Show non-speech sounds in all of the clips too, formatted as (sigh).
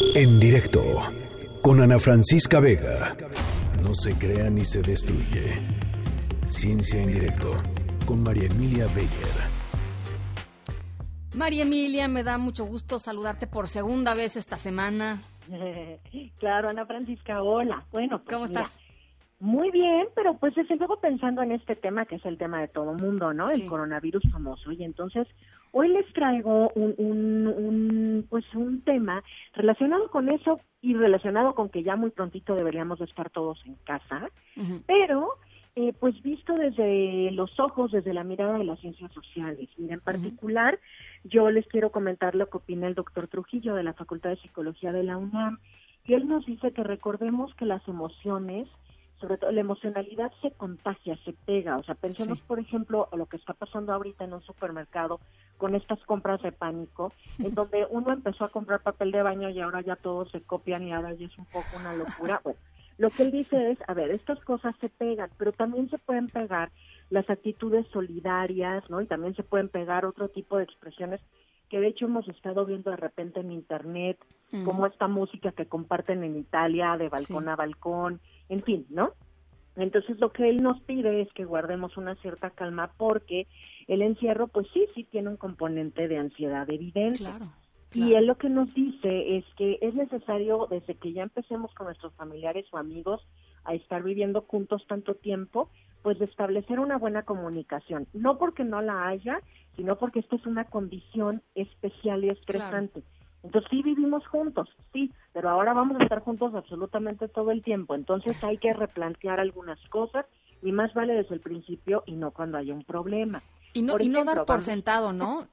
En directo con Ana Francisca Vega. No se crea ni se destruye. Ciencia en directo con María Emilia Beyer. María Emilia, me da mucho gusto saludarte por segunda vez esta semana. (laughs) claro, Ana Francisca, hola. Bueno, pues ¿cómo estás? Muy bien, pero pues desde luego pensando en este tema que es el tema de todo mundo, ¿no? El coronavirus famoso. Y entonces hoy les traigo un, un, pues un tema relacionado con eso y relacionado con que ya muy prontito deberíamos estar todos en casa, pero eh, pues visto desde los ojos, desde la mirada de las ciencias sociales. Mira, en particular, yo les quiero comentar lo que opina el doctor Trujillo de la Facultad de Psicología de la UNAM. Y él nos dice que recordemos que las emociones sobre todo la emocionalidad se contagia, se pega. O sea, pensemos, por ejemplo, a lo que está pasando ahorita en un supermercado con estas compras de pánico, (laughs) en donde uno empezó a comprar papel de baño y ahora ya todos se copian y ahora ya es un poco una locura. (laughs) Bueno, lo que él dice es, a ver, estas cosas se pegan, pero también se pueden pegar las actitudes solidarias, ¿no? Y también se pueden pegar otro tipo de expresiones que de hecho hemos estado viendo de repente en internet, como esta música que comparten en Italia de balcón a balcón, en fin, ¿no? Entonces lo que él nos pide es que guardemos una cierta calma porque el encierro pues sí, sí tiene un componente de ansiedad evidente. Y él lo que nos dice es que es necesario desde que ya empecemos con nuestros familiares o amigos a estar viviendo juntos tanto tiempo, pues de establecer una buena comunicación, no porque no la haya, sino porque esto es una condición especial y estresante. Entonces sí vivimos juntos, sí, pero ahora vamos a estar juntos absolutamente todo el tiempo. Entonces hay que replantear algunas cosas y más vale desde el principio y no cuando haya un problema. Y no, y no dar por sentado, (laughs) ¿no?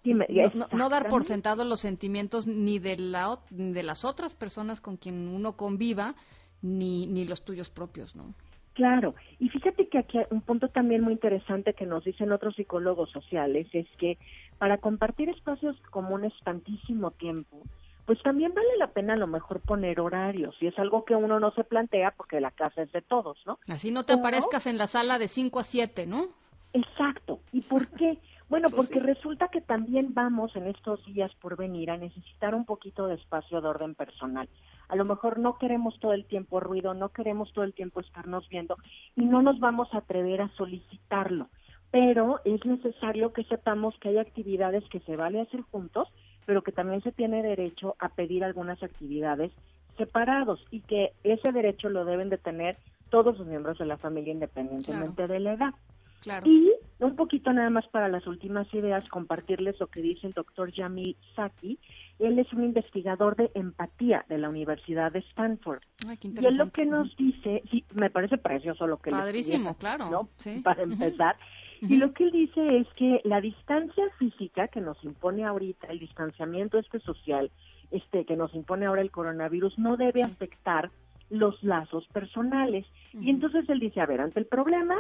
no, dar por sentado los sentimientos ni de, la, de las otras personas con quien uno conviva, ni, ni los tuyos propios, ¿no? Claro, y fíjate que aquí hay un punto también muy interesante que nos dicen otros psicólogos sociales es que para compartir espacios comunes tantísimo tiempo, pues también vale la pena a lo mejor poner horarios y es algo que uno no se plantea porque la casa es de todos, ¿no? Así no te aparezcas en la sala de 5 a 7, ¿no? Exacto. ¿Y por (laughs) qué? Bueno, pues porque resulta que también vamos en estos días por venir a necesitar un poquito de espacio de orden personal. A lo mejor no queremos todo el tiempo ruido, no queremos todo el tiempo estarnos viendo y no nos vamos a atrever a solicitarlo. Pero es necesario que sepamos que hay actividades que se vale hacer juntos, pero que también se tiene derecho a pedir algunas actividades separados y que ese derecho lo deben de tener todos los miembros de la familia independientemente de la edad. Y un poquito nada más para las últimas ideas, compartirles lo que dice el doctor Jamil Saki. Él es un investigador de empatía de la Universidad de Stanford. y él lo que nos dice, sí, me parece precioso lo que Padrísimo, claro. Para empezar. Y lo que él dice es que la distancia física que nos impone ahorita, el distanciamiento este social, este que nos impone ahora el coronavirus, no debe afectar los lazos personales. Y entonces él dice, a ver, ante el problema,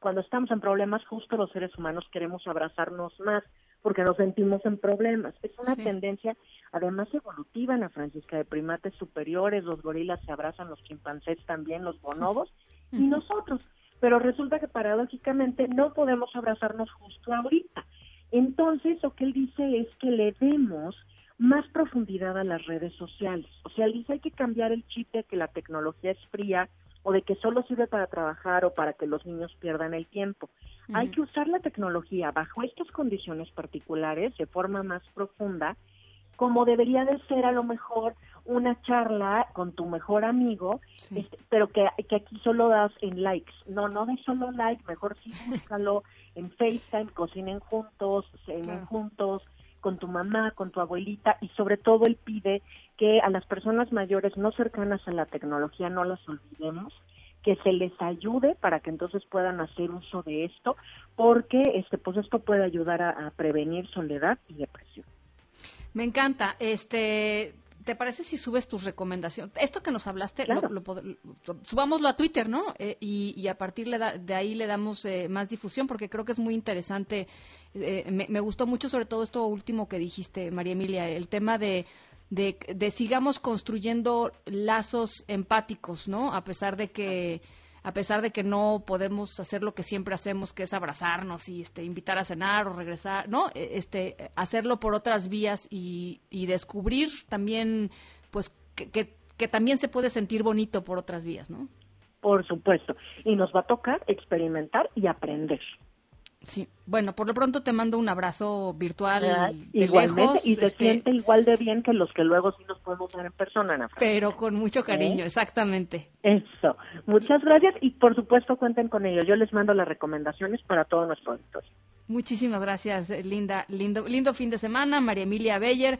cuando estamos en problemas, justo los seres humanos queremos abrazarnos más porque nos sentimos en problemas. Es una tendencia, además evolutiva, Ana Francisca, de primates superiores, los gorilas se abrazan, los chimpancés también, los bonobos, y nosotros. Pero resulta que paradójicamente no podemos abrazarnos justo ahorita. Entonces, lo que él dice es que le demos más profundidad a las redes sociales. O sea, él dice hay que cambiar el chip de que la tecnología es fría, o de que solo sirve para trabajar o para que los niños pierdan el tiempo. Hay que usar la tecnología bajo estas condiciones particulares de forma más profunda, como debería de ser a lo mejor una charla con tu mejor amigo, este, pero que, que, aquí solo das en likes. No, no de solo like, mejor sí (laughs) búscalo en FaceTime, cocinen juntos, cenen juntos, con tu mamá, con tu abuelita y sobre todo él pide que a las personas mayores no cercanas a la tecnología no las olvidemos que se les ayude para que entonces puedan hacer uso de esto porque este pues esto puede ayudar a, a prevenir soledad y depresión. Me encanta. Este ¿Te parece si subes tus recomendaciones? Esto que nos hablaste, subámoslo a Twitter, ¿no? Eh, y, a partir de ahí le damos eh, más difusión, porque creo que es muy interesante. Eh, me, gustó mucho, sobre todo esto último que dijiste, María Emilia, el tema de, de, de sigamos construyendo lazos empáticos, ¿no? A pesar de que a pesar de que no podemos hacer lo que siempre hacemos, que es abrazarnos y este, invitar a cenar o regresar, ¿no? E, este, hacerlo por otras vías y, y descubrir también pues que, que también se puede sentir bonito por otras vías, ¿no? Por supuesto. Y nos va a tocar experimentar y aprender. Sí, bueno, por lo pronto te mando un abrazo virtual y se este siente igual de bien que los que luego sí nos podemos ver en persona, Ana Pero con mucho cariño, ¿Eh? exactamente. Eso, muchas gracias y por supuesto cuenten con ello. Yo les mando las recomendaciones para todo nuestro auditorio. Muchísimas gracias, Linda. Lindo, lindo fin de semana, María Emilia Beyer,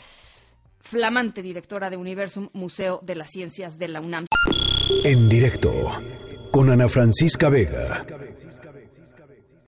flamante directora de Universum Museo de las Ciencias de la UNAM. En directo, con Ana Francisca Vega.